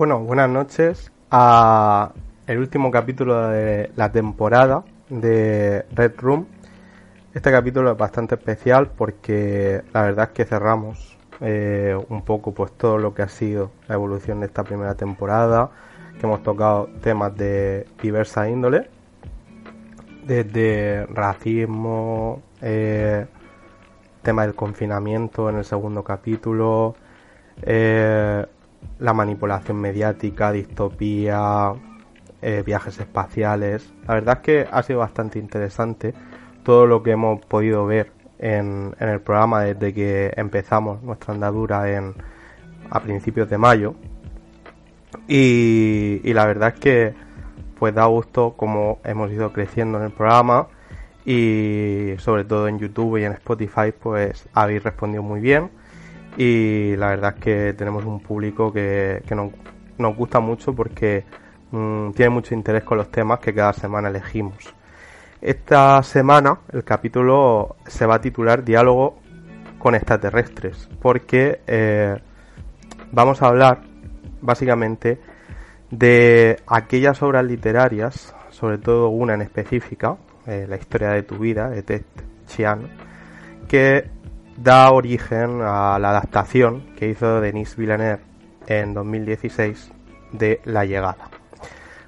Bueno, buenas noches a el último capítulo de la temporada de Red Room. Este capítulo es bastante especial porque la verdad es que cerramos eh, un poco pues todo lo que ha sido la evolución de esta primera temporada, que hemos tocado temas de diversa índole, desde racismo, eh, tema del confinamiento en el segundo capítulo, eh, la manipulación mediática, distopía, eh, viajes espaciales. La verdad es que ha sido bastante interesante todo lo que hemos podido ver en, el programa desde que empezamos nuestra andadura en, a principios de mayo. Y, y la verdad es que pues da gusto como hemos ido creciendo en el programa y sobre todo en YouTube y en Spotify pues habéis respondido muy bien y la verdad es que tenemos un público que, nos, gusta mucho porque mm, tiene mucho interés con los temas que cada semana elegimos. Esta semana el capítulo se va a titular Diálogo con extraterrestres porque eh, vamos a hablar básicamente de aquellas obras literarias, sobre todo una en específica, eh, La historia de tu vida, de Ted Chiang, que da origen a la adaptación que hizo Denis Villeneuve en 2016 de La llegada.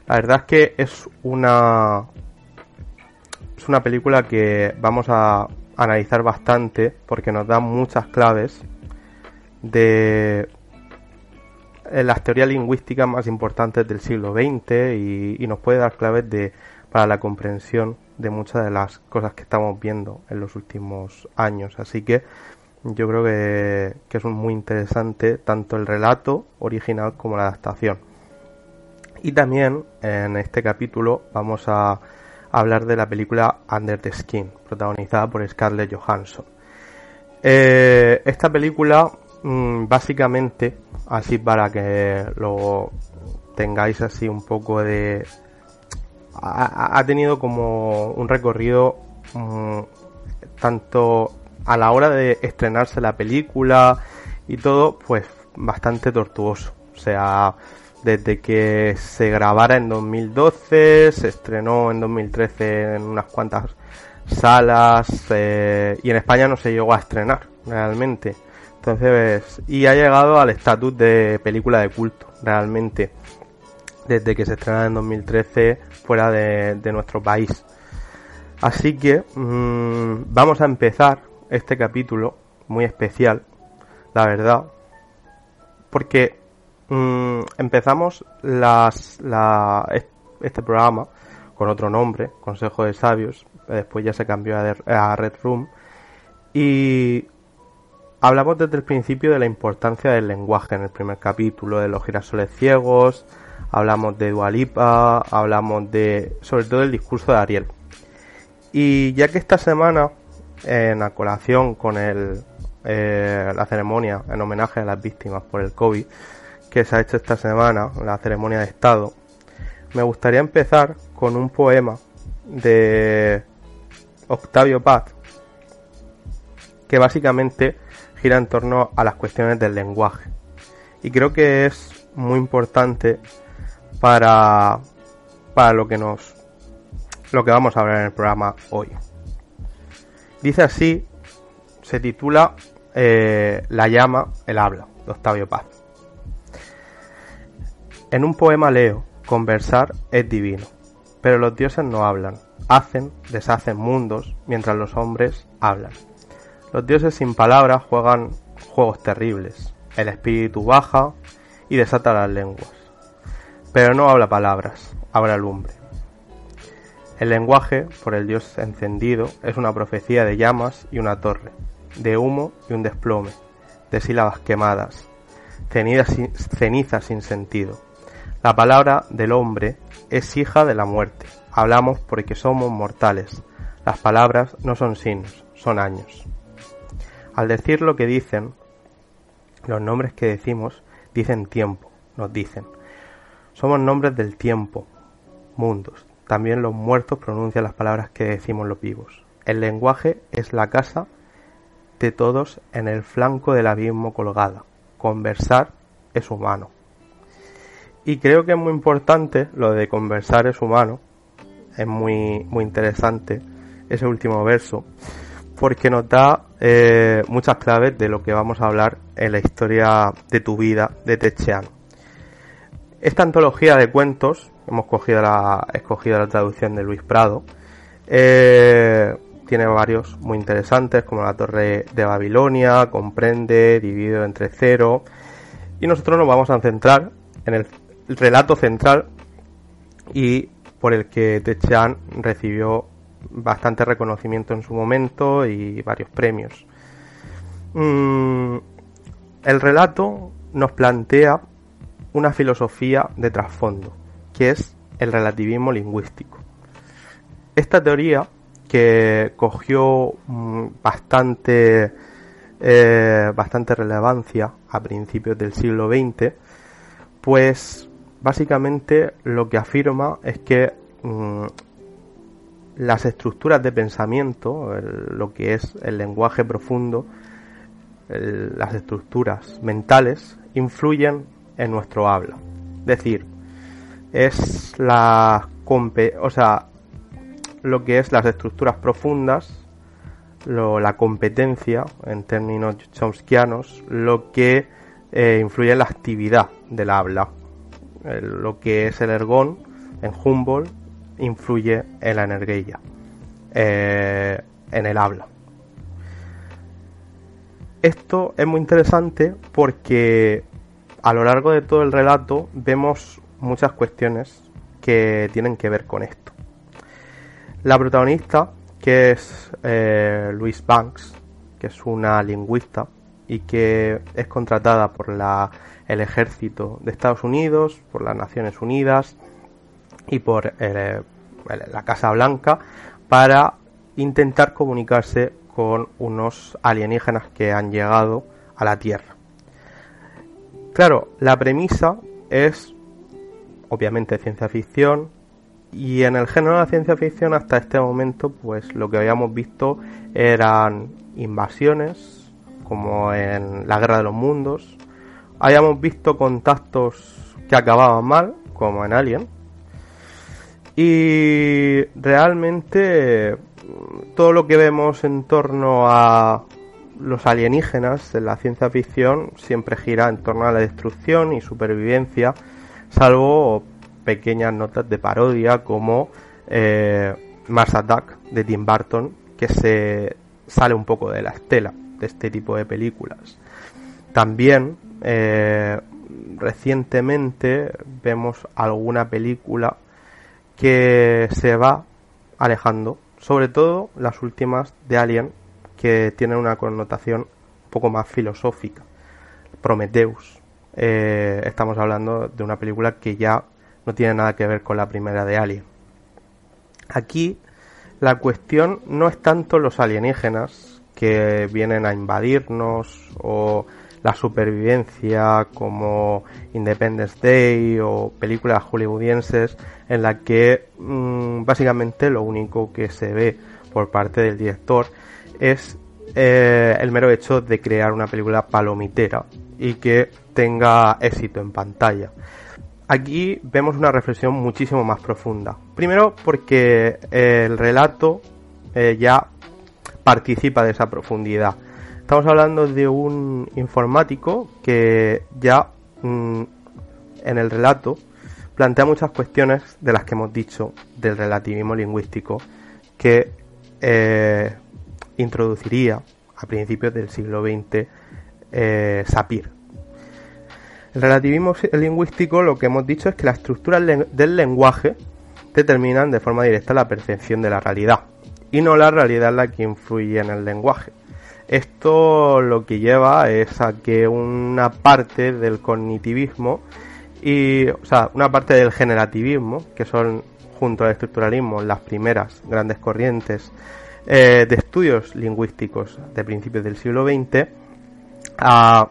La verdad es que es una es una película que vamos a analizar bastante porque nos da muchas claves de las teorías lingüísticas más importantes del siglo XX y, y nos puede dar claves de para la comprensión de muchas de las cosas que estamos viendo en los últimos años. Así que yo creo que, es muy interesante tanto el relato original como la adaptación. Y también en este capítulo vamos a hablar de la película Under the Skin, protagonizada por Scarlett Johansson. Eh, esta película, mm, básicamente, así para que lo tengáis así un poco de ha, tenido como un recorrido mm, tanto a la hora de estrenarse la película y todo, pues bastante tortuoso. O sea, desde que se grabara en 2012, se estrenó en 2013 en unas cuantas salas eh, y en España no se llegó a estrenar realmente. Entonces, y ha llegado al estatus de película de culto realmente desde que se estrena en 2013 fuera de, nuestro país. Así que mm, vamos a empezar este capítulo muy especial, la verdad, porque mm, empezamos las, la, este programa con otro nombre, Consejo de Sabios, después ya se cambió a Red Room, y hablamos desde el principio de la importancia del lenguaje en el primer capítulo, de los girasoles ciegos, hablamos de Dualipa, hablamos de sobre todo el discurso de Ariel. Y ya que esta semana, en la colación con el, eh, la ceremonia en homenaje a las víctimas por el COVID, que se ha hecho esta semana, la ceremonia de Estado, me gustaría empezar con un poema de Octavio Paz, que básicamente gira en torno a las cuestiones del lenguaje. Y creo que es muy importante para, para lo que nos lo que vamos a ver en el programa hoy. Dice así, se titula eh, La llama, el habla, de Octavio Paz. En un poema leo, conversar es divino, pero los dioses no hablan, hacen, deshacen mundos, mientras los hombres hablan. Los dioses sin palabras juegan juegos terribles, el espíritu baja y desata las lenguas pero no habla palabras, habla lumbre. El lenguaje, por el dios encendido, es una profecía de llamas y una torre, de humo y un desplome, de sílabas quemadas, cenizas sin sentido. La palabra del hombre es hija de la muerte. Hablamos porque somos mortales. Las palabras no son signos, son años. Al decir lo que dicen, los nombres que decimos dicen tiempo, nos dicen. Somos nombres del tiempo, mundos. También los muertos pronuncian las palabras que decimos los vivos. El lenguaje es la casa de todos en el flanco del abismo colgada. Conversar es humano. Y creo que es muy importante lo de conversar es humano. Es muy, muy interesante ese último verso. Porque nos da eh, muchas claves de lo que vamos a hablar en la historia de tu vida de Techean. Esta antología de cuentos, hemos cogido la, escogido la traducción de Luis Prado, eh, tiene varios muy interesantes, como la Torre de Babilonia, Comprende, Dividido entre cero. Y nosotros nos vamos a centrar en el relato central y por el que Techan recibió bastante reconocimiento en su momento y varios premios. Mm, el relato nos plantea una filosofía de trasfondo, que es el relativismo lingüístico. Esta teoría, que cogió mm, bastante, eh, bastante relevancia a principios del siglo XX, pues básicamente lo que afirma es que mm, las estructuras de pensamiento, lo que es el lenguaje profundo, las estructuras mentales, influyen en nuestro habla. Es decir, es la o sea, lo que es las estructuras profundas, la competencia en términos chomskianos, lo que eh, influye en la actividad del habla. lo que es el ergón en Humboldt influye en la energía, eh, en el habla. Esto es muy interesante porque a lo largo de todo el relato vemos muchas cuestiones que tienen que ver con esto. La protagonista, que es eh, Louise Banks, que es una lingüista y que es contratada por la, el ejército de Estados Unidos, por las Naciones Unidas y por eh, la Casa Blanca para intentar comunicarse con unos alienígenas que han llegado a la Tierra. Claro, la premisa es obviamente ciencia ficción y en el género de la ciencia ficción hasta este momento pues lo que habíamos visto eran invasiones como en la Guerra de los Mundos, habíamos visto contactos que acababan mal como en Alien. Y realmente todo lo que vemos en torno a los alienígenas en la ciencia ficción siempre gira en torno a la destrucción y supervivencia, salvo pequeñas notas de parodia como eh, Mars Attack de Tim Burton, que se sale un poco de la estela de este tipo de películas. También eh, recientemente vemos alguna película que se va alejando, sobre todo las últimas de Alien, que tienen una connotación un poco más filosófica. Prometheus. Eh, estamos hablando de una película que ya no tiene nada que ver con la primera de Alien. Aquí la cuestión no es tanto los alienígenas que vienen a invadirnos o la supervivencia como Independence Day o películas hollywoodienses en la que mm, básicamente lo único que se ve por parte del director es eh, el mero hecho de crear una película palomitera y que tenga éxito en pantalla. Aquí vemos una reflexión muchísimo más profunda. Primero porque el relato eh, ya participa de esa profundidad. Estamos hablando de un informático que ya mm, en el relato plantea muchas cuestiones de las que hemos dicho del relativismo lingüístico que eh, introduciría a principios del siglo XX eh, Sapir. El relativismo lingüístico lo que hemos dicho es que las estructuras del lenguaje determinan de forma directa la percepción de la realidad y no la realidad la que influye en el lenguaje. Esto lo que lleva es a que una parte del cognitivismo y, o sea, una parte del generativismo, que son junto al estructuralismo las primeras grandes corrientes eh, de estudios lingüísticos de principios del siglo XX, a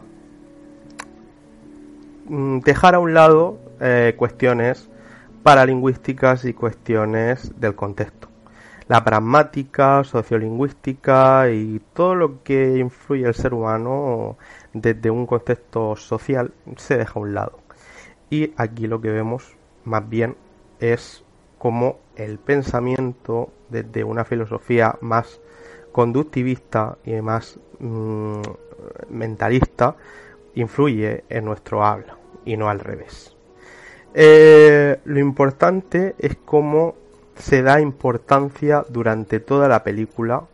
mm, dejar a un lado eh, cuestiones paralingüísticas y cuestiones del contexto la pragmática, sociolingüística y todo lo que influye el ser humano desde un contexto social se deja a un lado. y aquí lo que vemos más bien es como el pensamiento desde una filosofía más conductivista y más mm, mentalista influye en nuestro habla y no al revés. Eh, lo importante es cómo se da importancia durante toda la película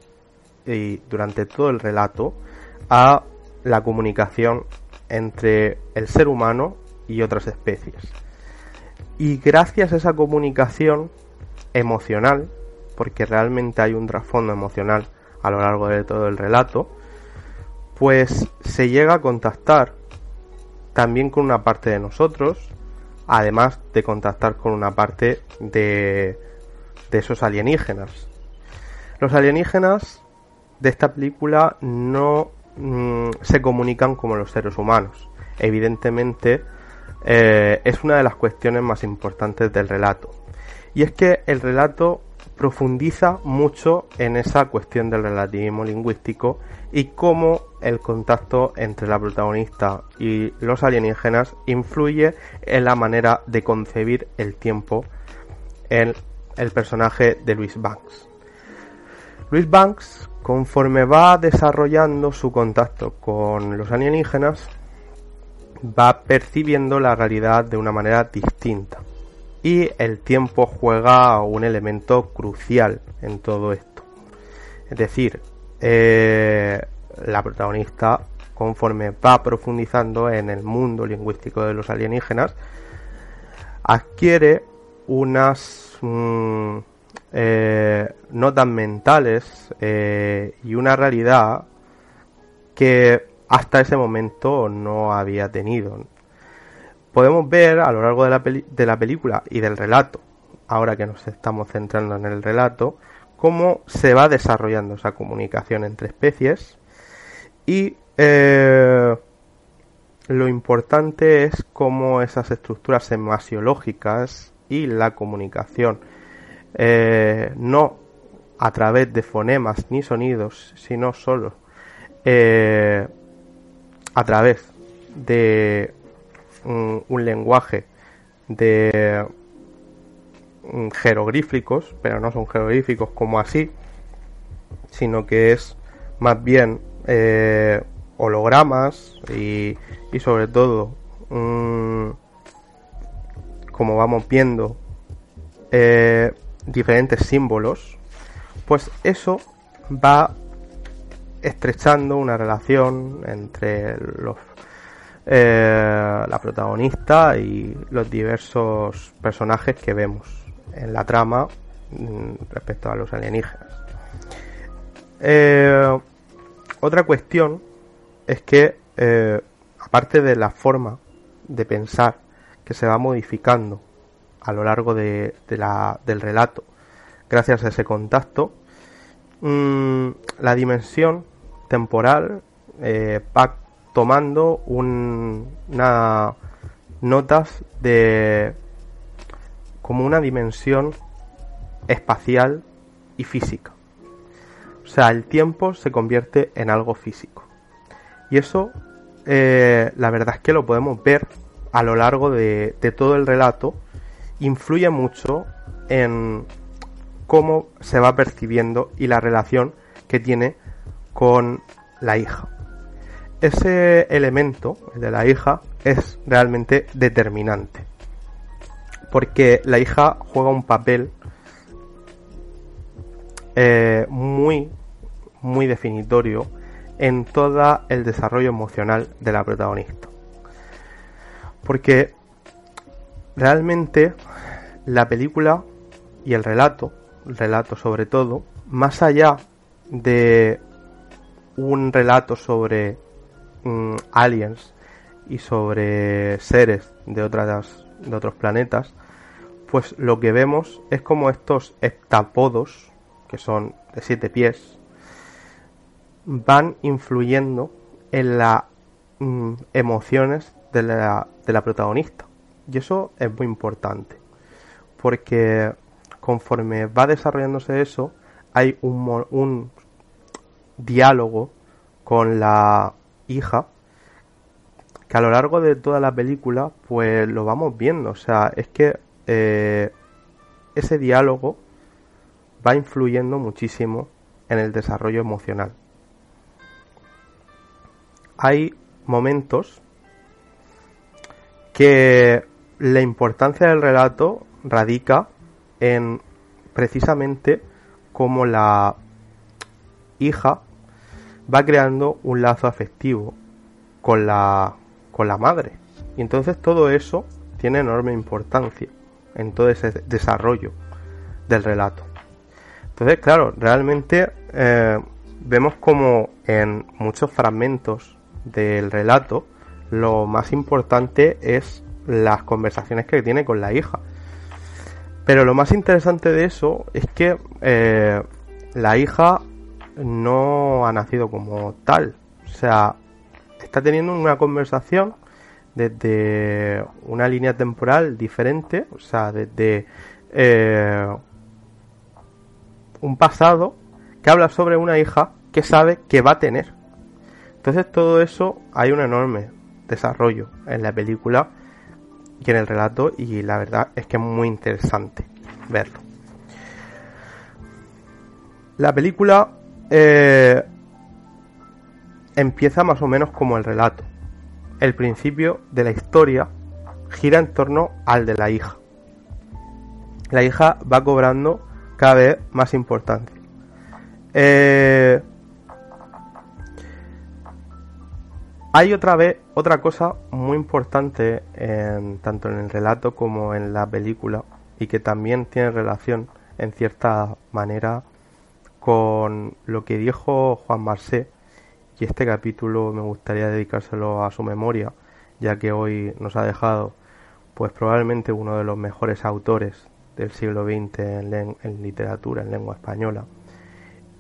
y durante todo el relato a la comunicación entre el ser humano y otras especies. Y gracias a esa comunicación emocional, porque realmente hay un trasfondo emocional a lo largo de todo el relato, pues se llega a contactar también con una parte de nosotros, además de contactar con una parte de, de esos alienígenas. Los alienígenas de esta película no mm, se comunican como los seres humanos. Evidentemente, eh, es una de las cuestiones más importantes del relato. Y es que el relato profundiza mucho en esa cuestión del relativismo lingüístico y cómo el contacto entre la protagonista y los alienígenas influye en la manera de concebir el tiempo en el personaje de Luis Banks. Luis Banks, conforme va desarrollando su contacto con los alienígenas, va percibiendo la realidad de una manera distinta. Y el tiempo juega un elemento crucial en todo esto. Es decir, eh, la protagonista, conforme va profundizando en el mundo lingüístico de los alienígenas, adquiere unas mm, eh, notas mentales eh, y una realidad que hasta ese momento no había tenido. Podemos ver a lo largo de la, película y del relato, ahora que nos estamos centrando en el relato, cómo se va desarrollando esa comunicación entre especies y eh, lo importante es cómo esas estructuras semasiológicas y la comunicación eh, no a través de fonemas ni sonidos, sino solo eh, a través de un, lenguaje de mm, jeroglíficos, pero no son jeroglíficos como así, sino que es más bien eh, hologramas y, y, sobre todo, mm, como vamos viendo, eh, diferentes símbolos, pues eso va estrechando una relación entre los eh, la protagonista y los diversos personajes que vemos en la trama mm, respecto a los alienígenas. Eh, otra cuestión es que, eh, aparte de la forma de pensar que se va modificando a lo largo de, la, del relato, gracias a ese contacto, mm, la dimensión temporal eh, va tomando una notas de como una dimensión espacial y física. O sea, el tiempo se convierte en algo físico. Y eso, eh, la verdad es que lo podemos ver a lo largo de todo el relato. Influye mucho en cómo se va percibiendo y la relación que tiene con la hija. Ese elemento, el de la hija, es realmente determinante. Porque la hija juega un papel eh, muy, muy definitorio en todo el desarrollo emocional de la protagonista. Porque realmente la película y el relato, el relato sobre todo, más allá de un relato sobre mm, aliens y sobre seres de otras de otros planetas, pues lo que vemos es como estos heptapodos, que son de siete pies, van influyendo en las mm, emociones de la, de la protagonista. Y eso es muy importante, porque conforme va desarrollándose eso, hay un, un diálogo con la hija que a lo largo de toda la película, pues lo vamos viendo. O sea, es que eh, ese diálogo va influyendo muchísimo en el desarrollo emocional. Hay momentos que la importancia del relato radica en precisamente cómo la hija va creando un lazo afectivo con la, con la madre. Y entonces todo eso tiene enorme importancia en todo ese desarrollo del relato. Entonces, claro, realmente eh, vemos como en muchos fragmentos del relato lo más importante es las conversaciones que tiene con la hija. Pero lo más interesante de eso es que eh, la hija no ha nacido como tal. O sea, está teniendo una conversación desde una línea temporal diferente, o sea, desde eh, un pasado que habla sobre una hija que sabe que va a tener. Entonces todo eso hay un enorme desarrollo en la película y en el relato y la verdad es que es muy interesante verlo. La película eh, empieza más o menos como el relato. El principio de la historia gira en torno al de la hija. La hija va cobrando cada vez más importancia. Eh, hay otra vez otra cosa muy importante en, tanto en el relato como en la película y que también tiene relación en cierta manera con lo que dijo Juan Marsé y este capítulo me gustaría dedicárselo a su memoria ya que hoy nos ha dejado pues probablemente uno de los mejores autores del siglo XX en, literatura, en lengua española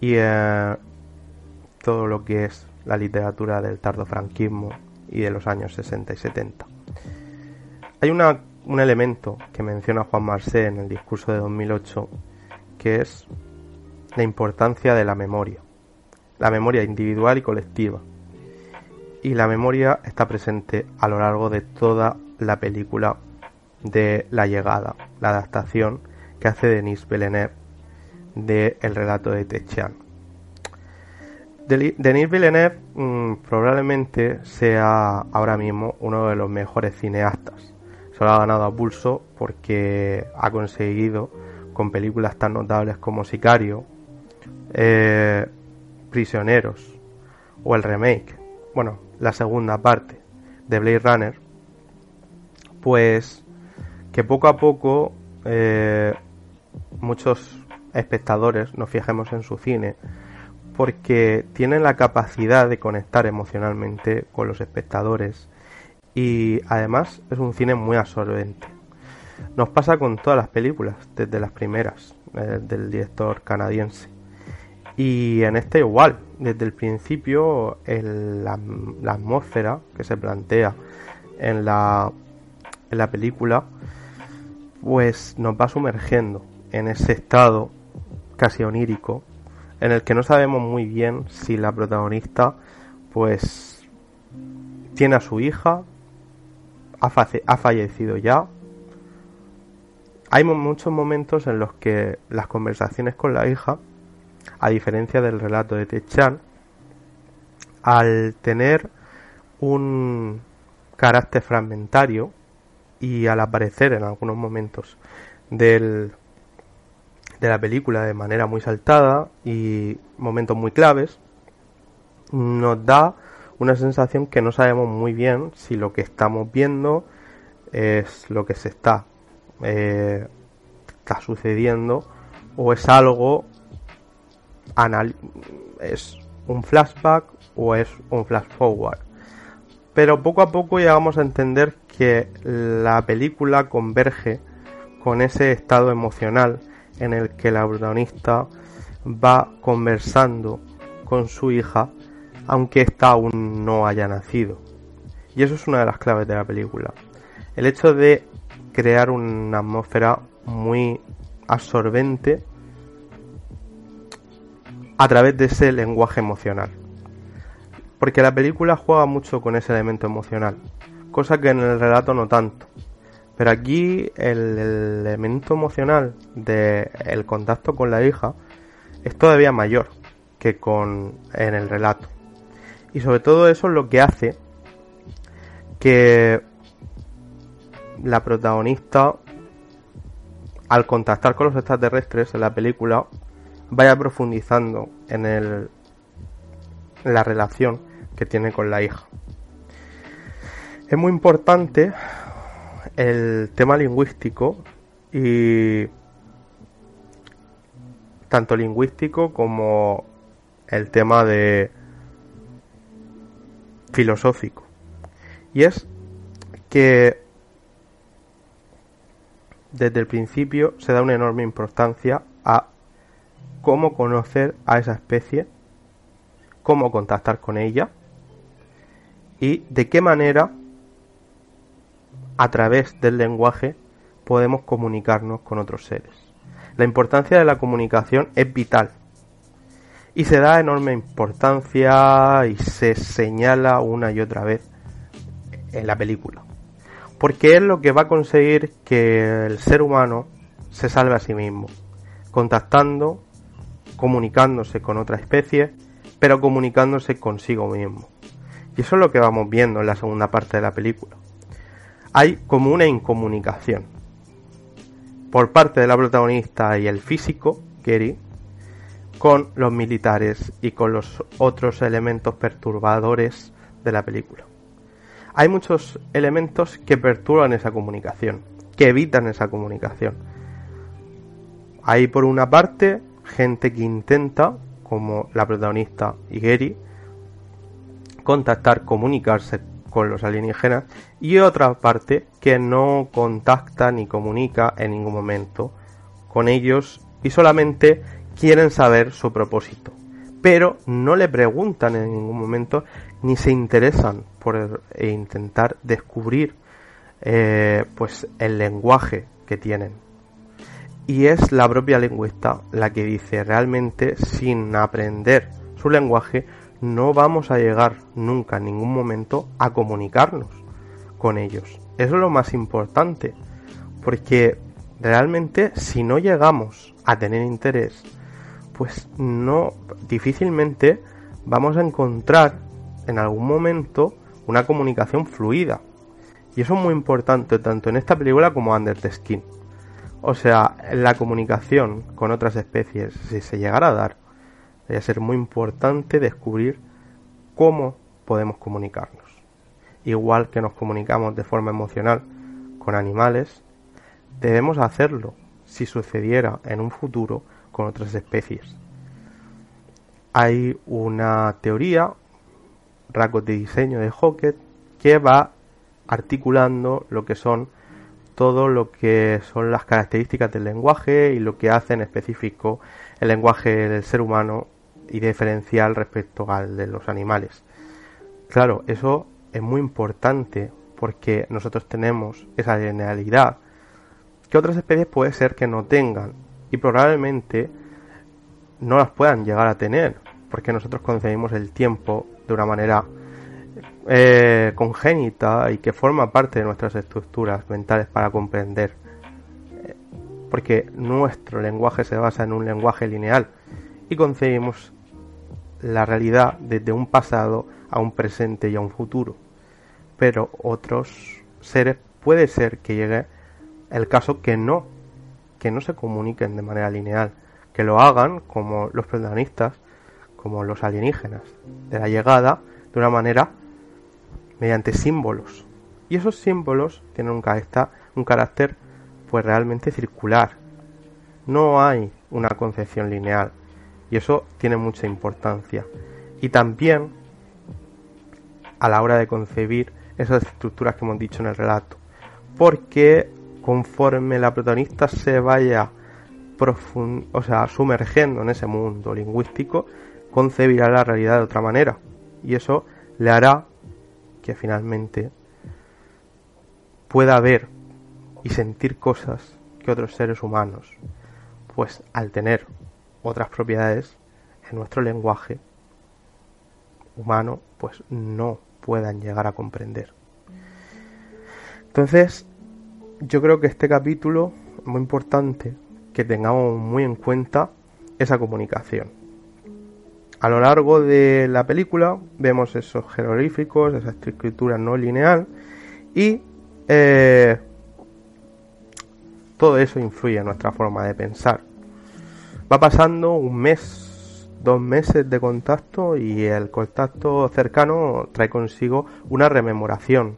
y eh, todo lo que es la literatura del tardofranquismo y de los años 60 y 70. Hay una, un elemento que menciona Juan Marsé en el discurso de 2008 que es la importancia de la memoria, la memoria individual y colectiva. Y la memoria está presente a lo largo de toda la película de La llegada, la adaptación que hace Denis Villeneuve de El relato de Techan. Denis Villeneuve mm, probablemente sea ahora mismo uno de los mejores cineastas. Solo ha ganado a pulso porque ha conseguido con películas tan notables como Sicario, eh, Prisioneros o el remake, bueno, la segunda parte de Blade Runner, pues que poco a poco eh, muchos espectadores nos fijemos en su cine porque tienen la capacidad de conectar emocionalmente con los espectadores y además es un cine muy absorbente. Nos pasa con todas las películas, desde las primeras, eh, del director canadiense. Y en este igual, desde el principio la, atmósfera que se plantea en la, en la película, pues nos va sumergiendo en ese estado casi onírico en el que no sabemos muy bien si la protagonista pues tiene a su hija, ha fallecido ya. Hay muchos momentos en los que las conversaciones con la hija, a diferencia del relato de Techan, al tener un carácter fragmentario y al aparecer en algunos momentos del de la película de manera muy saltada y momentos muy claves, nos da una sensación que no sabemos muy bien si lo que estamos viendo es lo que se está, eh, está sucediendo o es algo es un flashback o es un flash forward. Pero poco a poco llegamos a entender que la película converge con ese estado emocional en el que la protagonista va conversando con su hija aunque ésta aún no haya nacido. Y eso es una de las claves de la película. El hecho de crear una atmósfera muy absorbente a través de ese lenguaje emocional. Porque la película juega mucho con ese elemento emocional. cosa que en el relato no tanto. Pero aquí el, elemento emocional del el contacto con la hija es todavía mayor que con en el relato. Y sobre todo eso es lo que hace que la protagonista al contactar con los extraterrestres en la película vaya profundizando en el la relación que tiene con la hija. Es muy importante el tema lingüístico y tanto lingüístico como el tema de filosófico. Y es que desde el principio se da una enorme importancia cómo conocer a esa especie, cómo contactar con ella y de qué manera a través del lenguaje podemos comunicarnos con otros seres. La importancia de la comunicación es vital y se da enorme importancia y se señala una y otra vez en la película. Porque es lo que va a conseguir que el ser humano se salve a sí mismo, contactando, comunicándose con otra especie, pero comunicándose consigo mismo. Y eso es lo que vamos viendo en la segunda parte de la película hay como una incomunicación por parte de la protagonista y el físico, Gary, con los militares y con los otros elementos perturbadores de la película. Hay muchos elementos que perturban esa comunicación, que evitan esa comunicación. Hay por una parte gente que intenta, como la protagonista Gary, contactar, comunicarse con los alienígenas y otra parte que no contacta ni comunica en ningún momento con ellos y solamente quieren saber su propósito. Pero no le preguntan en ningún momento ni se interesan por e intentar descubrir eh, pues el lenguaje que tienen y es la propia lingüista la que dice realmente sin aprender su lenguaje no vamos a llegar nunca en ningún momento a comunicarnos con ellos. Eso es lo más importante, porque realmente si no llegamos a tener interés, pues no difícilmente vamos a encontrar en algún momento una comunicación fluida. Y eso es muy importante tanto en esta película como Under the Skin. O sea, la comunicación con otras especies, si se llegara a dar, a ser muy importante descubrir cómo podemos comunicarnos. Igual que nos comunicamos de forma emocional con animales, debemos hacerlo si sucediera en un futuro con otras especies. Hay una teoría, rasgos de diseño de Hockett, que va articulando lo que son todo lo que son las características del lenguaje y lo que hace en específico el lenguaje del ser humano y diferencial respecto al de los animales. Claro, eso es muy importante porque nosotros tenemos esa linealidad que otras especies puede ser que no tengan y probablemente no las puedan llegar a tener porque nosotros concebimos el tiempo de una manera eh, congénita y que forma parte de nuestras estructuras mentales para comprender porque nuestro lenguaje se basa en un lenguaje lineal y concebimos la realidad desde un pasado a un presente y a un futuro. Pero otros seres puede ser que llegue el caso que no, que no se comuniquen de manera lineal, que lo hagan como los protagonistas, como los alienígenas, de la llegada de una manera mediante símbolos. Y esos símbolos tienen un carácter, un carácter pues realmente circular. No hay una concepción lineal. Y eso tiene mucha importancia. Y también a la hora de concebir esas estructuras que hemos dicho en el relato. Porque conforme la protagonista se vaya o sea, sumergiendo en ese mundo lingüístico, concebirá la realidad de otra manera. Y eso le hará que finalmente pueda ver y sentir cosas que otros seres humanos, pues al tener otras propiedades en nuestro lenguaje humano pues no puedan llegar a comprender. Entonces, yo creo que este capítulo es muy importante que tengamos muy en cuenta esa comunicación. A lo largo de la película vemos esos jeroglíficos, esa escritura no lineal y eh, todo eso influye en nuestra forma de pensar. Va pasando un mes, dos meses de contacto y el contacto cercano trae consigo una rememoración.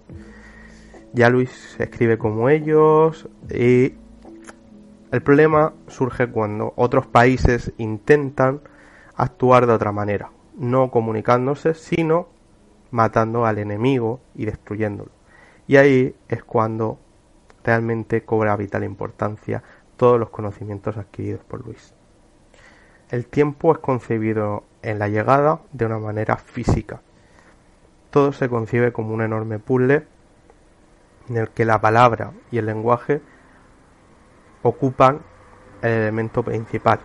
Ya Luis escribe como ellos y el problema surge cuando otros países intentan actuar de otra manera, no comunicándose, sino matando al enemigo y destruyéndolo. Y ahí es cuando realmente cobra vital importancia todos los conocimientos adquiridos por Luis. El tiempo es concebido en la llegada de una manera física. Todo se concibe como un enorme puzzle en el que la palabra y el lenguaje ocupan el elemento principal.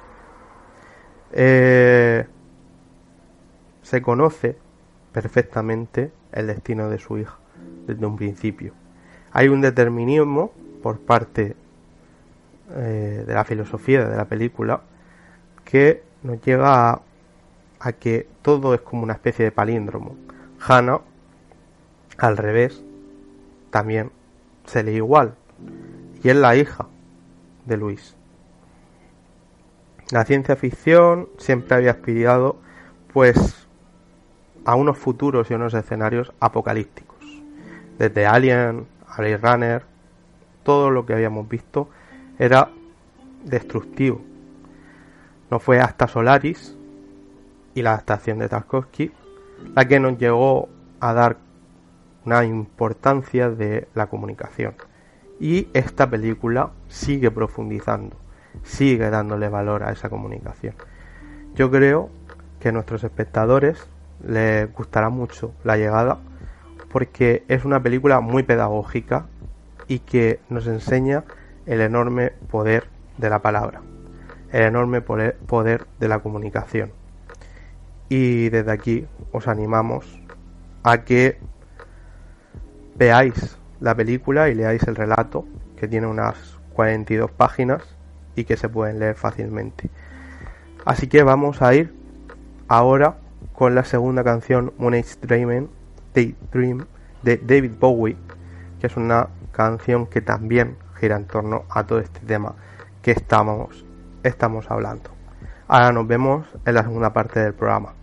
Eh, se conoce perfectamente el destino de su hija desde un principio. Hay un determinismo por parte eh, de la filosofía de la película que nos llega a, a, que todo es como una especie de palíndromo. Hannah, al revés, también se lee igual. Y es la hija de Luis. La ciencia ficción siempre había aspirado pues a unos futuros y unos escenarios apocalípticos. Desde Alien, Blade Runner, todo lo que habíamos visto era destructivo. No fue hasta Solaris y la adaptación de Tarkovsky la que nos llegó a dar una importancia de la comunicación. Y esta película sigue profundizando sigue dándole valor a esa comunicación. Yo creo que a nuestros espectadores les gustará mucho la llegada porque es una película muy pedagógica y que nos enseña el enorme poder de la palabra, el enorme poder de la comunicación. Y desde aquí os animamos a que veáis la película y leáis el relato, que tiene unas 42 páginas y que se pueden leer fácilmente. Así que vamos a ir ahora con la segunda canción Moon Age de David Bowie, que es una canción que también gira en torno a todo este tema que estamos, estamos hablando. Ahora nos vemos en la segunda parte del programa.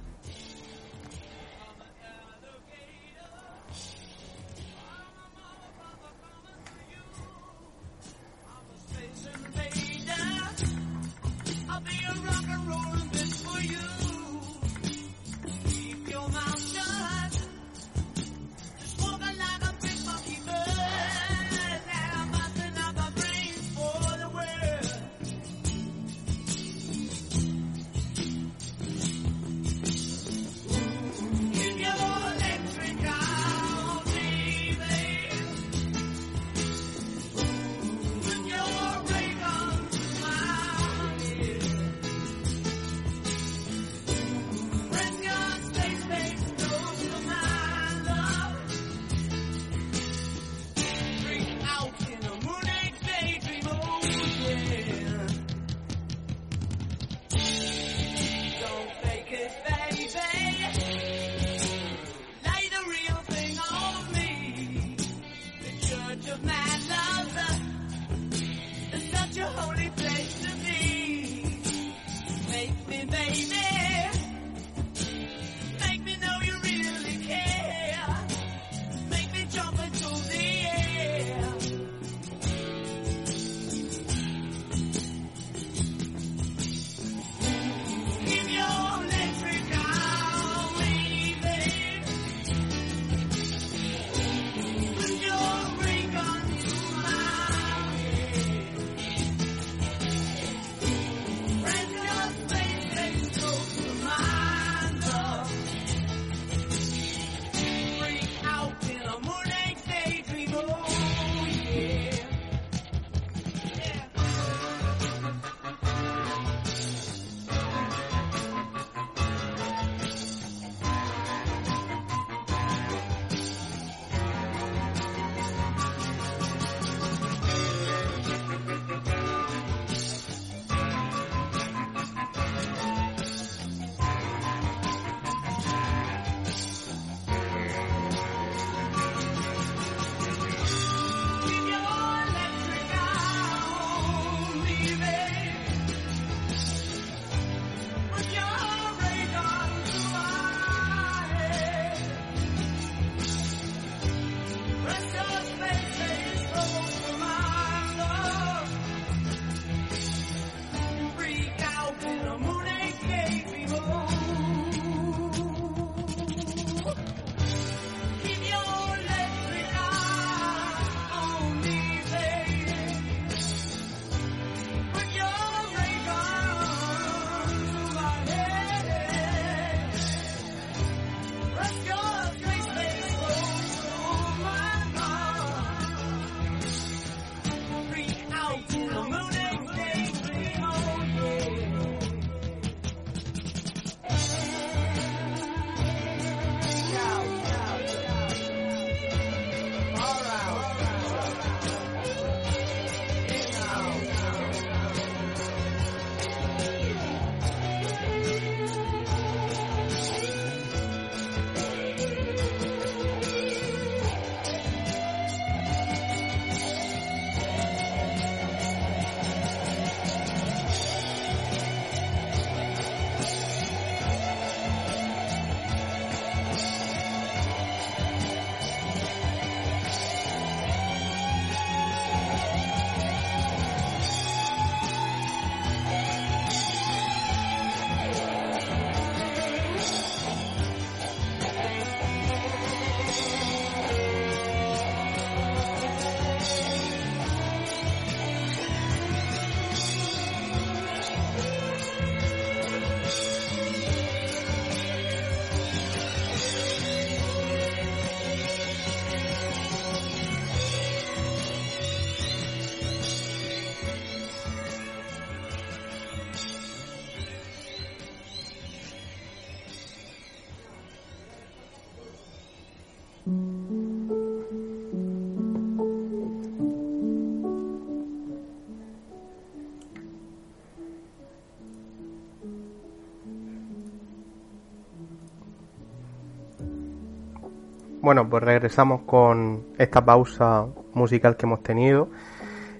Bueno, pues regresamos con esta pausa musical que hemos tenido.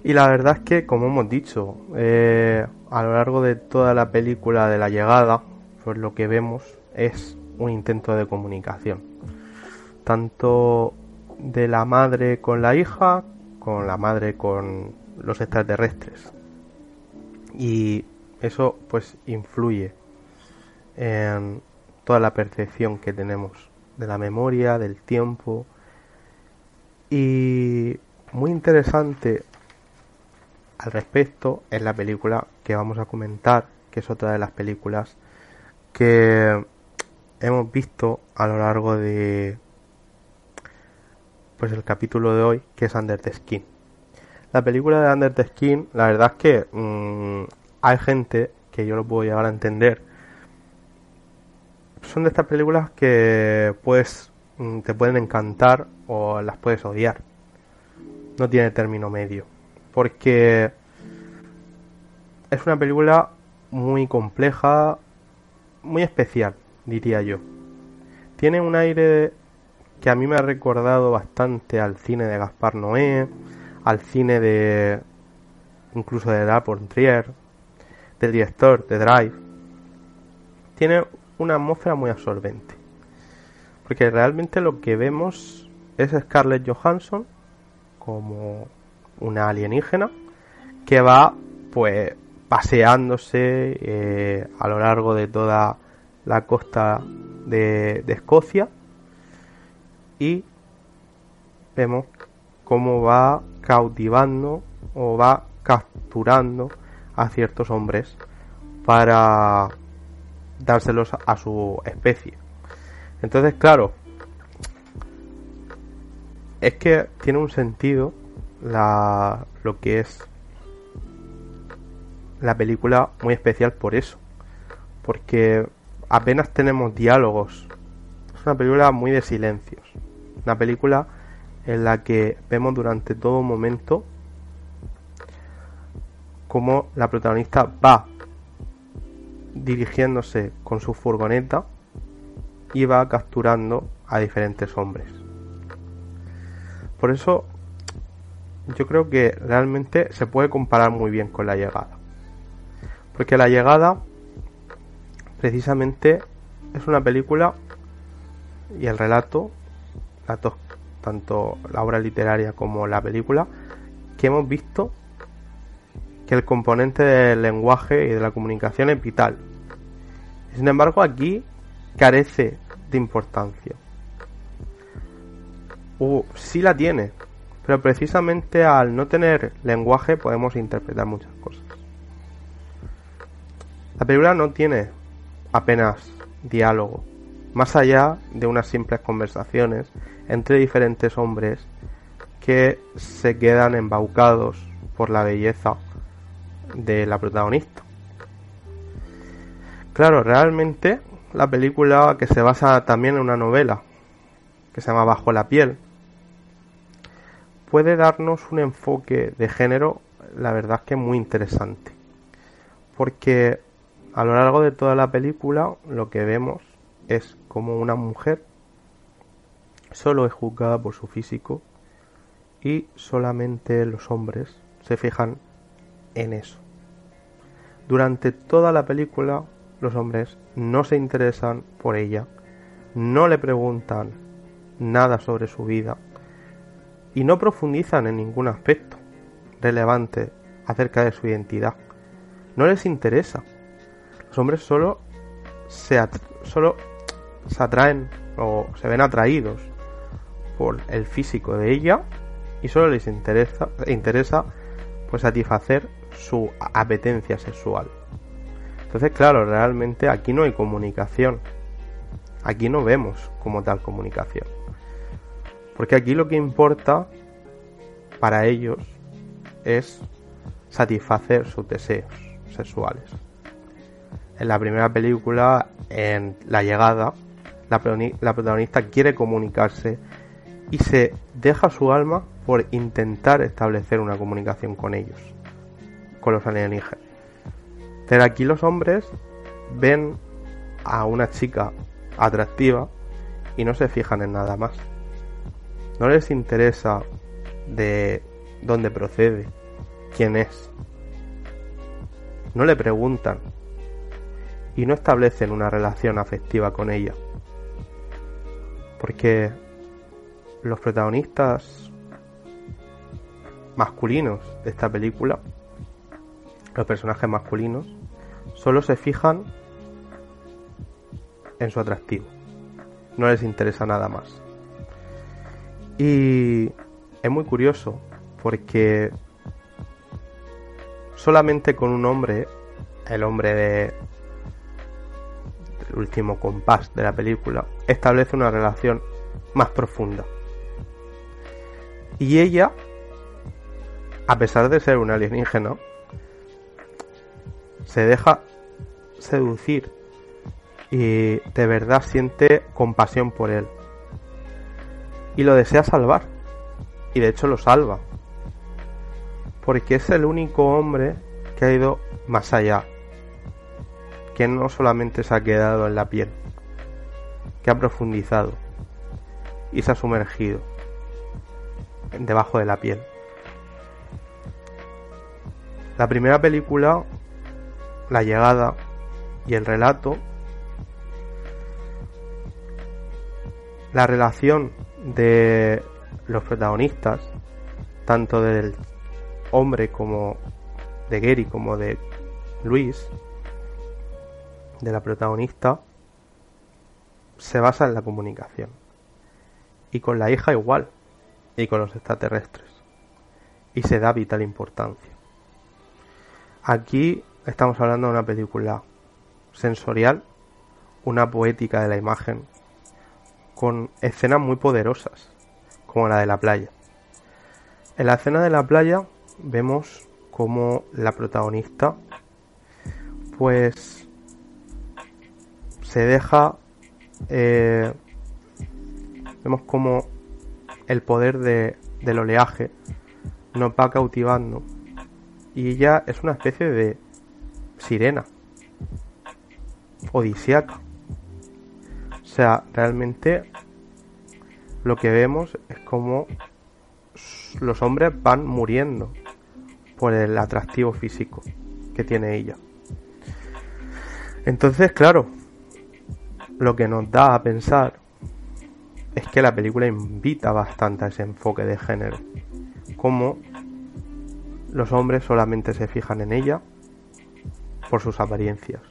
Y la verdad es que, como hemos dicho, eh, a lo largo de toda la película de la llegada, pues lo que vemos es un intento de comunicación. Tanto de la madre con la hija, con la madre con los extraterrestres. Y eso pues influye en toda la percepción que tenemos de la memoria, del tiempo. Y muy interesante al respecto es la película que vamos a comentar, que es otra de las películas que hemos visto a lo largo de pues el capítulo de hoy, que es Under the Skin. La película de Under the Skin, la verdad es que mm, hay gente que yo lo puedo llegar a entender son de estas películas que pues te pueden encantar o las puedes odiar. No tiene término medio. Porque es una película muy compleja, muy especial, diría yo. Tiene un aire que a mí me ha recordado bastante al cine de Gaspar Noé, al cine de incluso de La Trier, del director de Drive. Tiene una atmósfera muy absorbente. Porque realmente lo que vemos es Scarlett Johansson como una alienígena que va pues paseándose eh, a lo largo de toda la costa de, de Escocia y vemos cómo va cautivando o va capturando a ciertos hombres para dárselos a su especie. Entonces, claro, es que tiene un sentido lo que es la película muy especial por eso. Porque apenas tenemos diálogos. Es una película muy de silencios. Una película en la que vemos durante todo momento cómo la protagonista va dirigiéndose con su furgoneta iba capturando a diferentes hombres. Por eso yo creo que realmente se puede comparar muy bien con la llegada. Porque la llegada precisamente es una película y el relato, tanto la obra literaria como la película, que hemos visto que el componente del lenguaje y de la comunicación es vital. Sin embargo, aquí carece de importancia. O sí la tiene, pero precisamente al no tener lenguaje podemos interpretar muchas cosas. La película no tiene apenas diálogo, más allá de unas simples conversaciones entre diferentes hombres que se quedan embaucados por la belleza de la protagonista. Claro, realmente la película que se basa también en una novela que se llama Bajo la piel puede darnos un enfoque de género, la verdad es que muy interesante. Porque a lo largo de toda la película lo que vemos es como una mujer solo es juzgada por su físico y solamente los hombres se fijan en eso. Durante toda la película los hombres no se interesan por ella, no le preguntan nada sobre su vida y no profundizan en ningún aspecto relevante acerca de su identidad. No les interesa. Los hombres solo se, solo se atraen o se ven atraídos por el físico de ella y solo les interesa, interesa pues satisfacer su apetencia sexual. Entonces, claro, realmente aquí no hay comunicación. Aquí no vemos como tal comunicación. Porque aquí lo que importa para ellos es satisfacer sus deseos sexuales. En la primera película, en La llegada, la, protagonista quiere comunicarse y se deja su alma por intentar establecer una comunicación con ellos con los alienígenas. Pero aquí los hombres ven a una chica atractiva y no se fijan en nada más. No les interesa de dónde procede, quién es. No le preguntan y no establecen una relación afectiva con ella. Porque los protagonistas masculinos de esta película, los personajes masculinos, solo se fijan en su atractivo. No les interesa nada más. Y es muy curioso porque solamente con un hombre, el hombre de el último compás de la película, establece una relación más profunda. Y ella, a pesar de ser un alienígena, se deja seducir y de verdad siente compasión por él. Y lo desea salvar. Y de hecho lo salva. Porque es el único hombre que ha ido más allá. Que no solamente se ha quedado en la piel. Que ha profundizado. Y se ha sumergido. Debajo de la piel. La primera película, La llegada y el relato la relación de los protagonistas, tanto del hombre como de Gary como de Luis, de la protagonista, se basa en la comunicación. Y con la hija igual, y con los extraterrestres. Y se da vital importancia. Aquí estamos hablando de una película sensorial, una poética de la imagen con escenas muy poderosas, como la de la playa. En la escena de la playa vemos como la protagonista pues se deja eh, vemos como el poder de, del oleaje nos va cautivando y ella es una especie de sirena odisíaca o sea, realmente lo que vemos es como los hombres van muriendo por el atractivo físico que tiene ella. Entonces, claro, lo que nos da a pensar es que la película invita bastante a ese enfoque de género. Como los hombres solamente se fijan en ella por sus apariencias.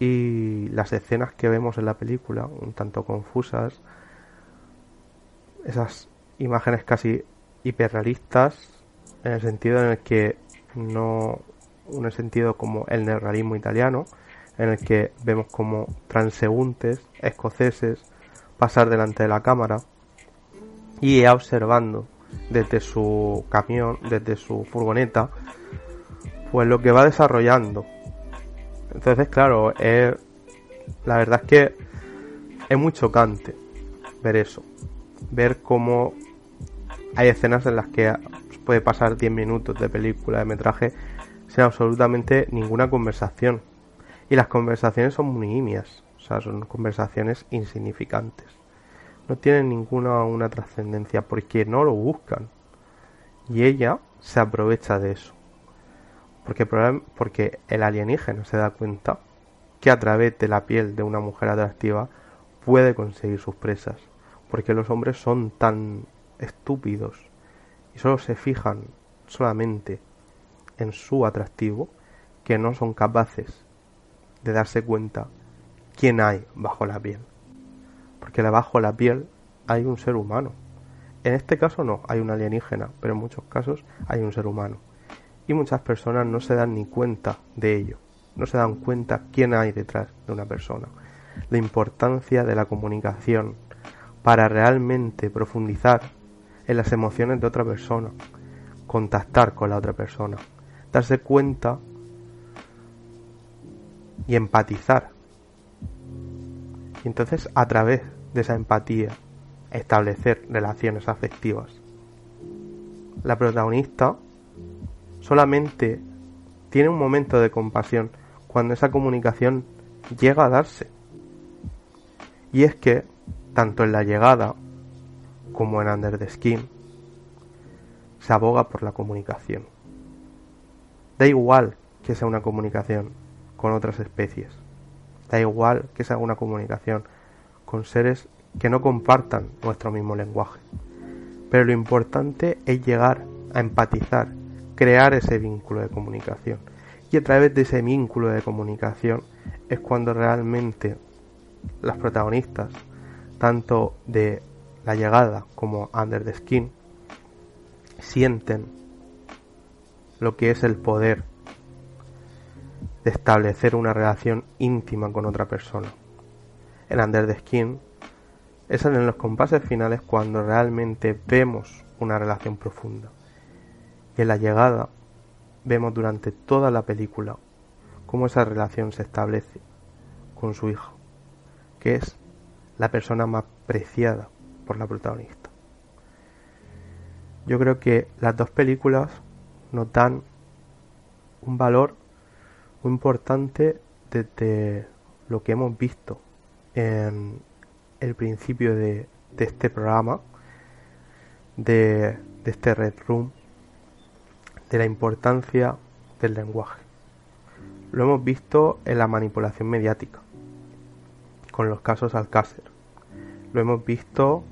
Y las escenas que vemos en la película, un tanto confusas, esas imágenes casi hiperrealistas, en el sentido en el que no, en el sentido como el neorrealismo italiano, en el que vemos como transeúntes escoceses pasar delante de la cámara y observando desde su camión, desde su furgoneta, pues lo que va desarrollando entonces, claro, la verdad es que es muy chocante ver eso. Ver cómo hay escenas en las que puede pasar 10 minutos de película, de metraje, sin absolutamente ninguna conversación. Y las conversaciones son muy nimias, o sea, son conversaciones insignificantes. No tienen ninguna una trascendencia porque no lo buscan. Y ella se aprovecha de eso. Porque, el alienígena se da cuenta que a través de la piel de una mujer atractiva puede conseguir sus presas. Porque los hombres son tan estúpidos y solo se fijan solamente en su atractivo que no son capaces de darse cuenta quién hay bajo la piel. Porque bajo la piel hay un ser humano. En este caso no, hay un alienígena, pero en muchos casos hay un ser humano y muchas personas no se dan ni cuenta de ello, no se dan cuenta quién hay detrás de una persona, la importancia de la comunicación para realmente profundizar en las emociones de otra persona, contactar con la otra persona, darse cuenta y empatizar. Y entonces a través de esa empatía establecer relaciones afectivas. La protagonista solamente tiene un momento de compasión cuando esa comunicación llega a darse. Y es que, tanto en la llegada como en Under the Skin, se aboga por la comunicación. Da igual que sea una comunicación con otras especies. Da igual que sea una comunicación con seres que no compartan nuestro mismo lenguaje. Pero lo importante es llegar a empatizar, crear ese vínculo de comunicación. Y a través de ese vínculo de comunicación es cuando realmente las protagonistas, tanto de la llegada como Under the Skin, sienten lo que es el poder de establecer una relación íntima con otra persona. En Under the Skin es en los compases finales cuando realmente vemos una relación profunda. En la llegada vemos durante toda la película cómo esa relación se establece con su hijo, que es la persona más preciada por la protagonista. Yo creo que las dos películas nos dan un valor muy importante desde lo que hemos visto en el principio de, este programa, de este Red Room, de la importancia del lenguaje. Lo hemos visto en la manipulación mediática, con los casos Alcácer. Lo hemos visto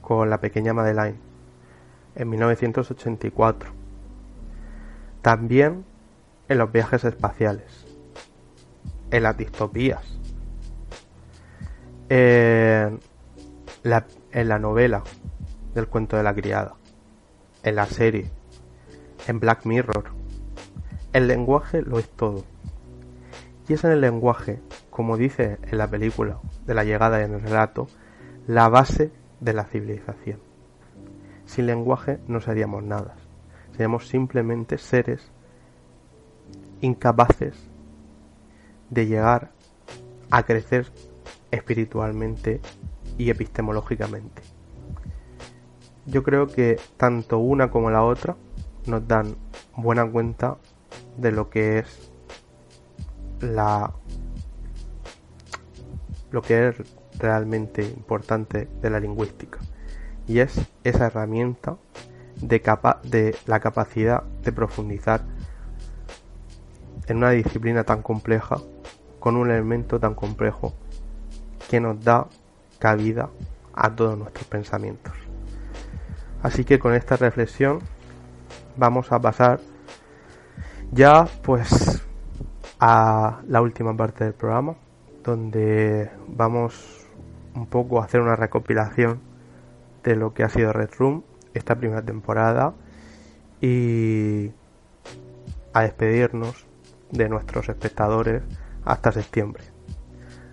con la pequeña Madeleine, en 1984. También en los viajes espaciales, en las distopías, en la, en la novela del cuento de la criada, en la serie, en Black Mirror. El lenguaje lo es todo. Y es en el lenguaje, como dice en la película de la llegada y en el relato, la base de la civilización. Sin lenguaje no seríamos nada. Seríamos simplemente seres incapaces de llegar a crecer espiritualmente y epistemológicamente. Yo creo que tanto una como la otra nos dan buena cuenta de lo que es la lo que es realmente importante de la lingüística y es esa herramienta de, capa de la capacidad de profundizar en una disciplina tan compleja con un elemento tan complejo que nos da cabida a todos nuestros pensamientos. Así que con esta reflexión vamos a pasar ya pues a la última parte del programa donde vamos un poco a hacer una recopilación de lo que ha sido Red Room esta primera temporada y a despedirnos de nuestros espectadores hasta septiembre.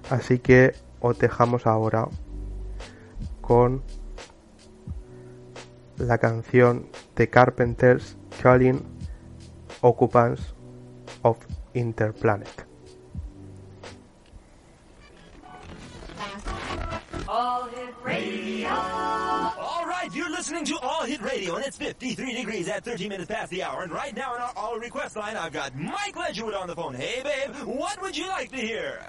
Así que os dejamos ahora con la canción The Carpenters Calling Occupants of Interplanet. All Hit Radio. All right, you're listening to All Hit Radio, and it's 53 degrees at 13 minutes past the hour. And right now on our All Request line, I've got Mike Ledgerwood on the phone. Hey, babe, what would you like to hear?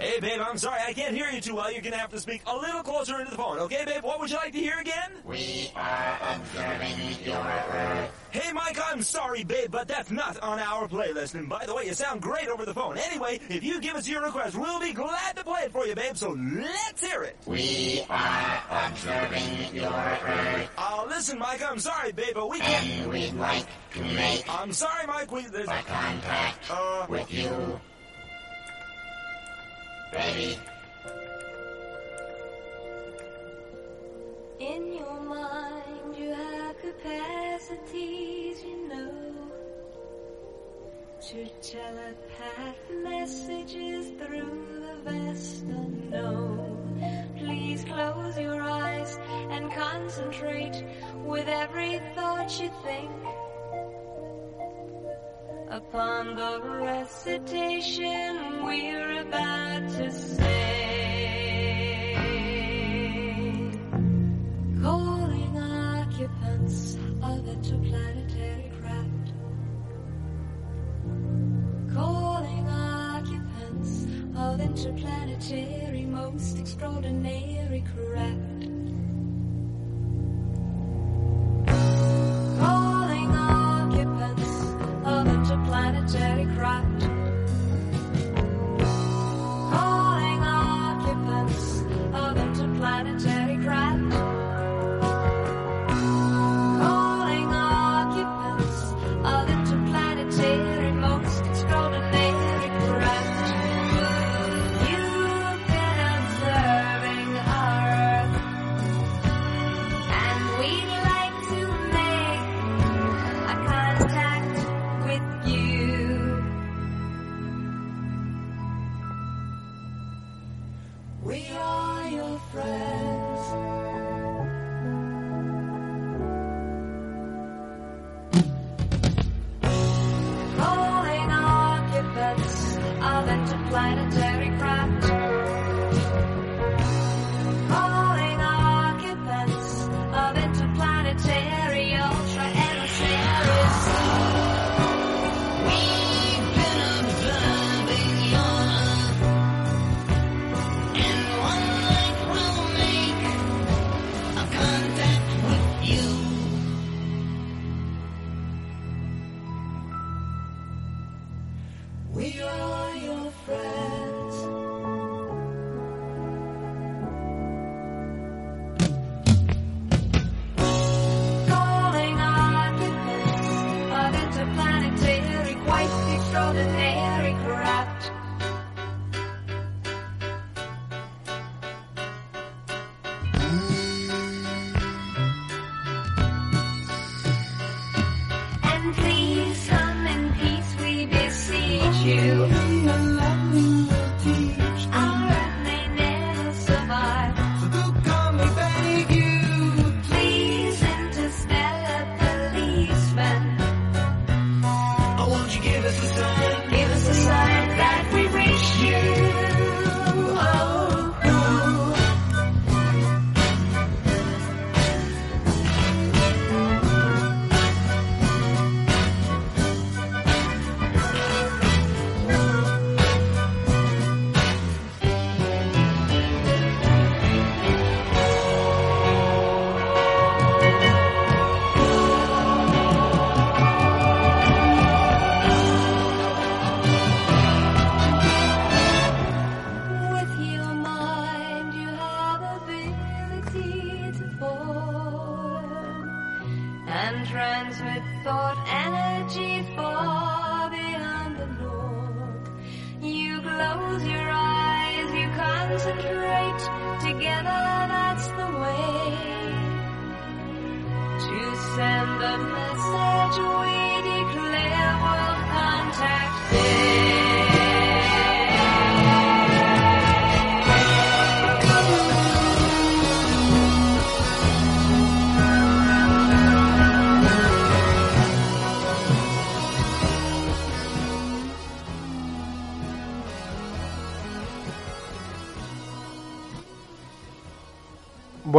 Hey, babe, I'm sorry, I can't hear you too well. You're gonna have to speak a little closer into the phone. Okay, babe, what would you like to hear again? We are observing your Earth. Hey, Mike, I'm sorry, babe, but that's not on our playlist. And by the way, you sound great over the phone. Anyway, if you give us your request, we'll be glad to play it for you, babe, so let's hear it. We are observing your Earth. Oh, listen, Mike, I'm sorry, babe, but we can't... And we'd like to make I'm sorry, Mike, we... There's... a contact Uh... with you. Ready? In your mind, you have capacities, you know, to telepath messages through the vast unknown. Please close your eyes and concentrate with every thought you think upon the recitation we're about to say. Calling occupants of interplanetary craft. Calling occupants of interplanetary, most extraordinary craft.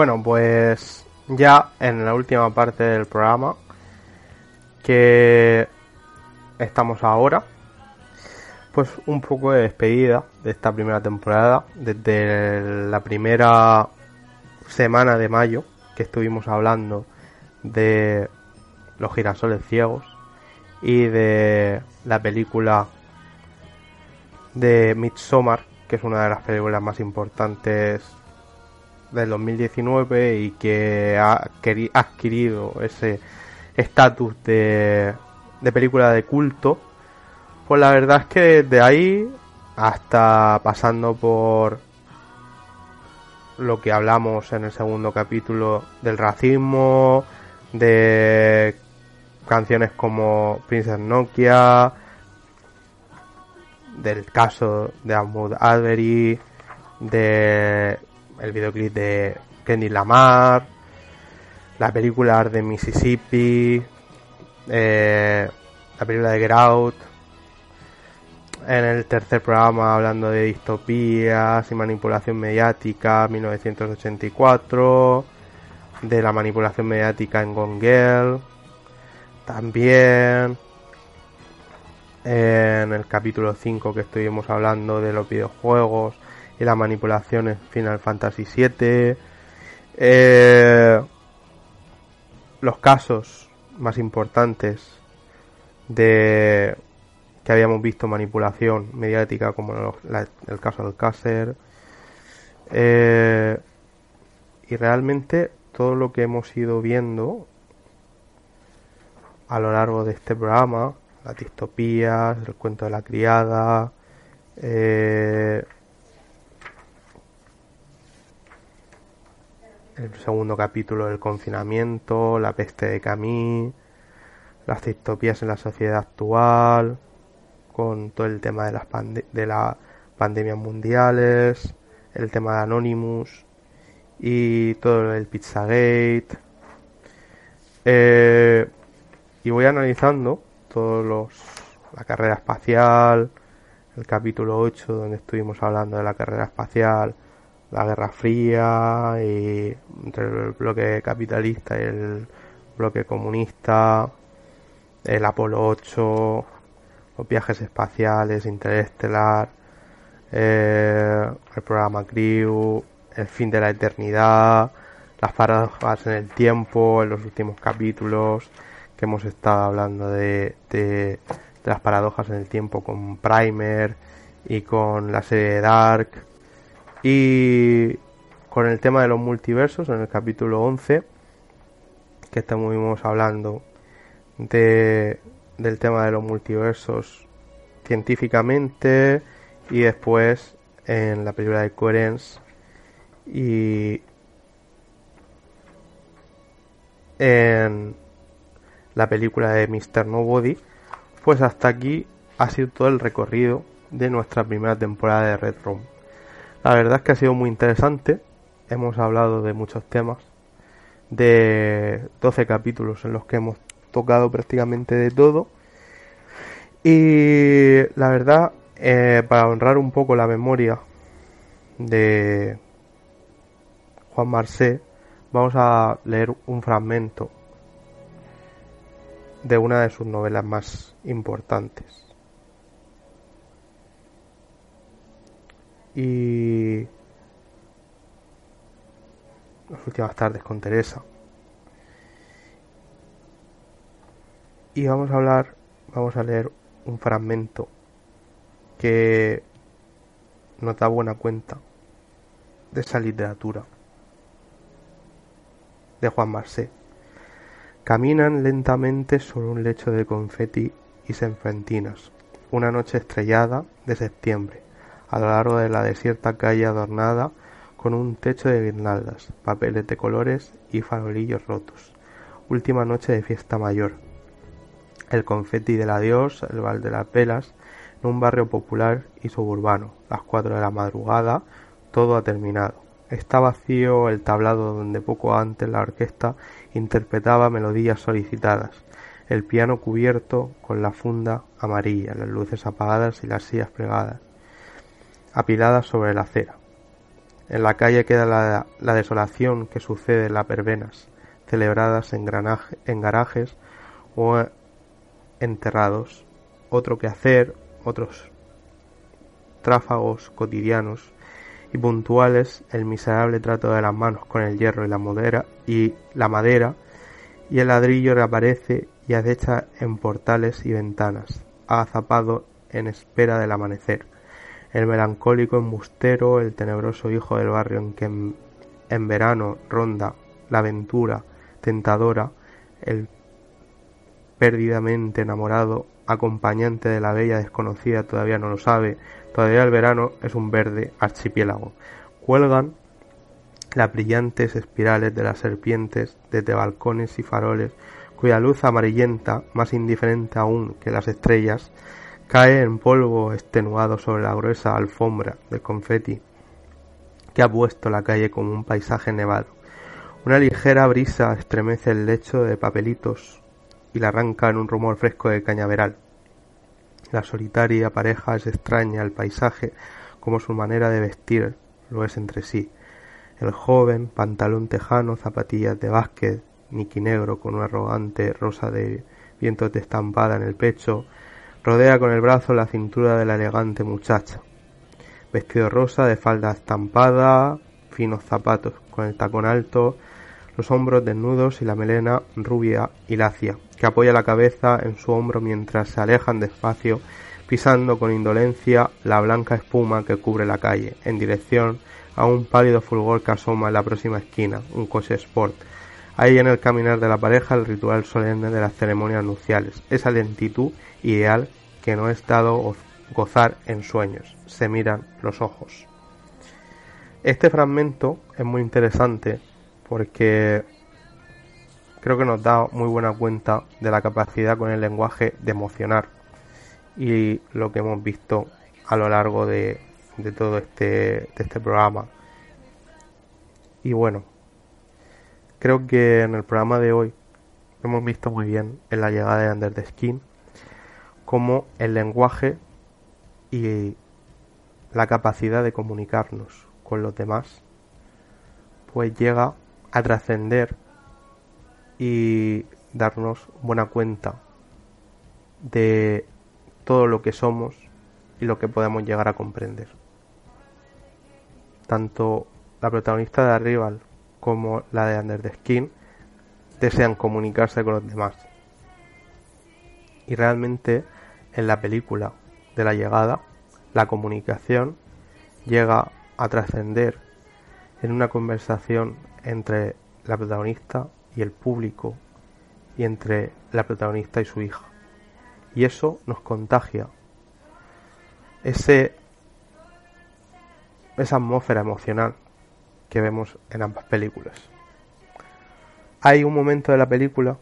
Bueno, pues ya en la última parte del programa que estamos ahora, pues un poco de despedida de esta primera temporada, desde la primera semana de mayo que estuvimos hablando de los girasoles ciegos y de la película de Midsommar, que es una de las películas más importantes del 2019 y que ha adquirido ese estatus de, de película de culto, pues la verdad es que desde ahí hasta pasando por lo que hablamos en el segundo capítulo del racismo, de canciones como Princess Nokia, del caso de Ahmad Arbery, de el videoclip de Kenny Lamar, la película de Mississippi, eh, la película de Get Out, en el tercer programa hablando de distopías y manipulación mediática 1984, de la manipulación mediática en Gone Girl, también. En el capítulo 5 que estuvimos hablando de los videojuegos y la manipulación en Final Fantasy VII. Eh, los casos más importantes de que habíamos visto manipulación mediática como el caso del Cácer eh, y realmente todo lo que hemos ido viendo a lo largo de este programa las distopías el cuento de la criada eh, el segundo capítulo del confinamiento la peste de Camille las distopías en la sociedad actual, con todo el tema de las de las pandemias mundiales, el tema de Anonymous y todo el Pizzagate. Eh, y voy analizando todos los la carrera espacial, el capítulo 8 donde estuvimos hablando de la carrera espacial, la Guerra Fría y entre el bloque capitalista y el bloque comunista, el Apolo 8, los viajes espaciales, Interestelar, eh, el programa Crew, el fin de la eternidad, las paradojas en el tiempo, en los últimos capítulos que hemos estado hablando de, de, las paradojas en el tiempo con Primer y con la serie de Dark y con el tema de los multiversos en el capítulo 11 que estamos hablando de, del tema de los multiversos científicamente y después en la película de Coherence y en la película de Mr. Nobody, pues hasta aquí ha sido todo el recorrido de nuestra primera temporada de Red Room. La verdad es que ha sido muy interesante, hemos hablado de muchos temas, de 12 capítulos en los que hemos tocado prácticamente de todo. Y la verdad, eh, para honrar un poco la memoria de Juan Marcé, vamos a leer un fragmento de una de sus novelas más importantes. Y las últimas tardes con Teresa. y vamos a hablar, vamos a leer un fragmento que nos da buena cuenta de esa literatura de Juan Marcé. Caminan lentamente sobre un lecho de confeti y serpentinas, una noche estrellada de septiembre, a lo largo de la desierta calle adornada con un techo de guirnaldas, papeles de colores y farolillos rotos. Última noche de fiesta mayor, el confeti del adiós, el val de las velas, en un barrio popular y suburbano. Las cuatro de la madrugada, todo ha terminado. Está vacío el tablado donde poco antes la orquesta interpretaba melodías solicitadas, el piano cubierto con la funda amarilla, las luces apagadas y las sillas plegadas, apiladas sobre la acera. En la calle queda la, la desolación que sucede en las verbenas, celebradas en garajes o enterrados, otro que hacer, otros tráfagos cotidianos y puntuales, el miserable trato de las manos con el hierro y la madera y la madera y el ladrillo reaparece y acecha en portales y ventanas, agazapado en espera del amanecer. El melancólico embustero, el tenebroso hijo del barrio en que en, en verano ronda la aventura tentadora, el perdidamente enamorado, acompañante de la bella desconocida todavía no lo sabe, todavía el verano es un verde archipiélago. Cuelgan las brillantes espirales de las serpientes desde balcones y faroles, cuya luz amarillenta, más indiferente aún que las estrellas, cae en polvo extenuado sobre la gruesa alfombra de confeti que ha puesto la calle como un paisaje nevado. Una ligera brisa estremece el lecho de papelitos y la arranca en un rumor fresco de cañaveral. La solitaria pareja es extraña al paisaje como su manera de vestir lo es entre sí. El joven, pantalón tejano, zapatillas de básquet, niqui negro con una arrogante rosa de vientos de estampada en el pecho, Rodea con el brazo la cintura de la elegante muchacha. Vestido rosa, de falda estampada, finos zapatos con el tacón alto, los hombros desnudos y la melena rubia y lacia, que apoya la cabeza en su hombro mientras se alejan despacio, pisando con indolencia la blanca espuma que cubre la calle, en dirección a un pálido fulgor que asoma en la próxima esquina, un coche sport. Ahí en el caminar de la pareja el ritual solemne de las ceremonias nupciales, esa lentitud ideal que no es dado gozar en sueños. Se miran los ojos. Este fragmento es muy interesante porque creo que nos da muy buena cuenta de la capacidad con el lenguaje de emocionar y lo que hemos visto a lo largo de, de todo este, de este programa. Y bueno, creo que en el programa de hoy hemos visto muy bien en la llegada de Under the Skin cómo el lenguaje y la capacidad de comunicarnos con los demás pues llega a trascender y darnos buena cuenta de todo lo que somos y lo que podemos llegar a comprender. Tanto la protagonista de Arrival como la de Under the Skin desean comunicarse con los demás. Y realmente en la película de la llegada, la comunicación llega a trascender en una conversación entre la protagonista y el público y entre la protagonista y su hija. Y eso nos contagia. Ese, esa atmósfera emocional que vemos en ambas películas. Hay un momento de la película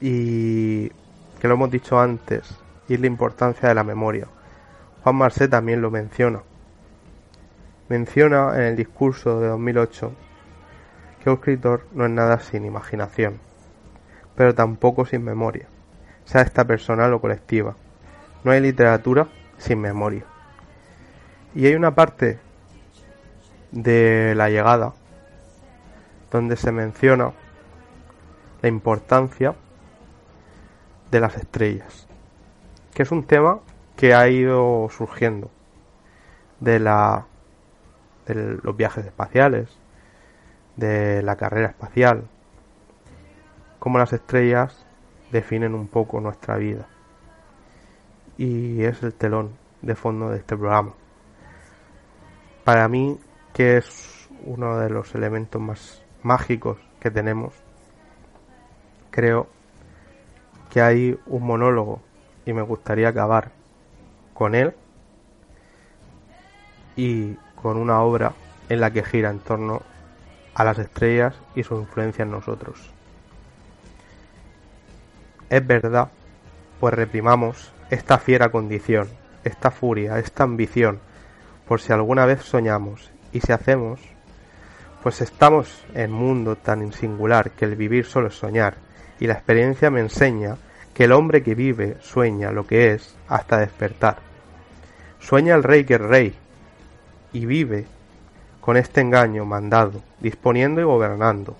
y que lo hemos dicho antes, y la importancia de la memoria. Juan Marcet también lo menciona. Menciona en el discurso de 2008 que un escritor no es nada sin imaginación, pero tampoco sin memoria, sea esta personal o colectiva. No hay literatura sin memoria. Y hay una parte de la llegada donde se menciona la importancia de las estrellas, que es un tema que ha ido surgiendo de la de los viajes espaciales, de la carrera espacial, cómo las estrellas definen un poco nuestra vida. Y es el telón de fondo de este programa. Para mí, que es uno de los elementos más mágicos que tenemos, creo que hay un monólogo y me gustaría acabar con él y con una obra en la que gira en torno a las estrellas y su influencia en nosotros. Es verdad, pues reprimamos esta fiera condición, esta furia, esta ambición, por si alguna vez soñamos, y si hacemos, pues estamos en un mundo tan singular que el vivir solo es soñar, y la experiencia me enseña que el hombre que vive sueña lo que es hasta despertar. Sueña el rey que es rey, y vive con este engaño mandado, disponiendo y gobernando,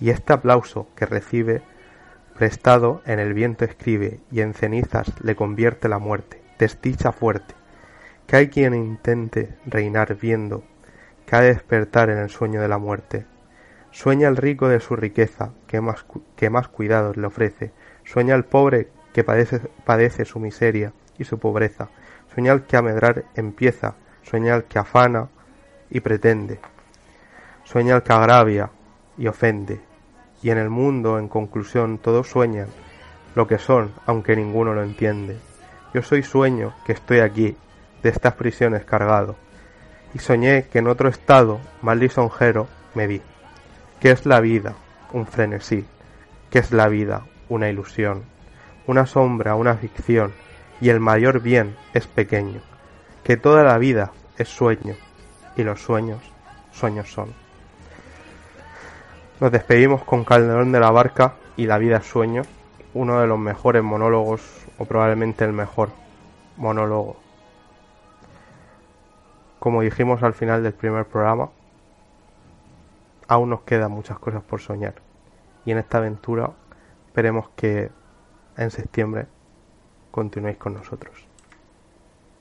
y este aplauso que recibe prestado en el viento escribe y en cenizas le convierte la muerte, desdicha fuerte, que hay quien intente reinar viendo que ha de despertar en el sueño de la muerte. Sueña el rico de su riqueza, que más, que más cuidados le ofrece. Sueña el pobre que padece, padece su miseria y su pobreza. Sueña el que a medrar empieza. Sueña el que afana y pretende. Sueña el que agravia y ofende. Y en el mundo, en conclusión, todos sueñan lo que son, aunque ninguno lo entiende. Yo soy sueño que estoy aquí, de estas prisiones cargado, y soñé que en otro estado, más lisonjero, me vi. ¿Qué es la vida? Un frenesí. ¿Qué es la vida? Una ilusión. Una sombra, una ficción, y el mayor bien es pequeño. Que toda la vida es sueño, y los sueños, sueños son. Nos despedimos con Calderón de la Barca y La vida es sueño, uno de los mejores monólogos, o probablemente el mejor monólogo. Como dijimos al final del primer programa, aún nos quedan muchas cosas por soñar. Y en esta aventura esperemos que en septiembre continuéis con nosotros.